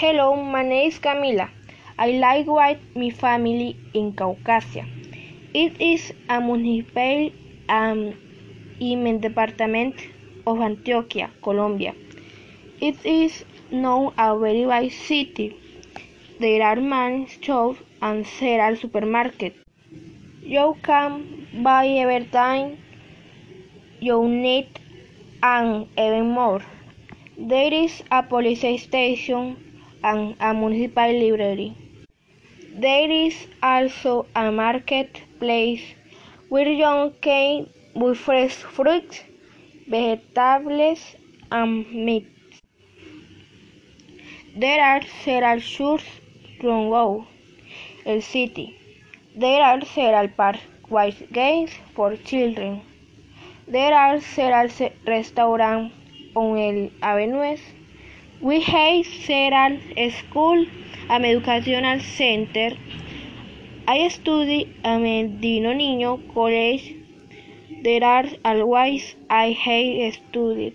Hello, my name is Camila. I live with my family in Caucasia. It is a municipality um, in department of Antioquia, Colombia. It is now a very big city. There are many shops and several supermarkets. You can buy everything you need and even more. There is a police station and a municipal library. There is also a marketplace where you can buy fresh fruits, vegetables, and meat. There are several shops throughout the city. There are several parks with games for children. There are several restaurants on the avenues. We have several schools and educational centers. I study at Medino Niño College. There are always I have studied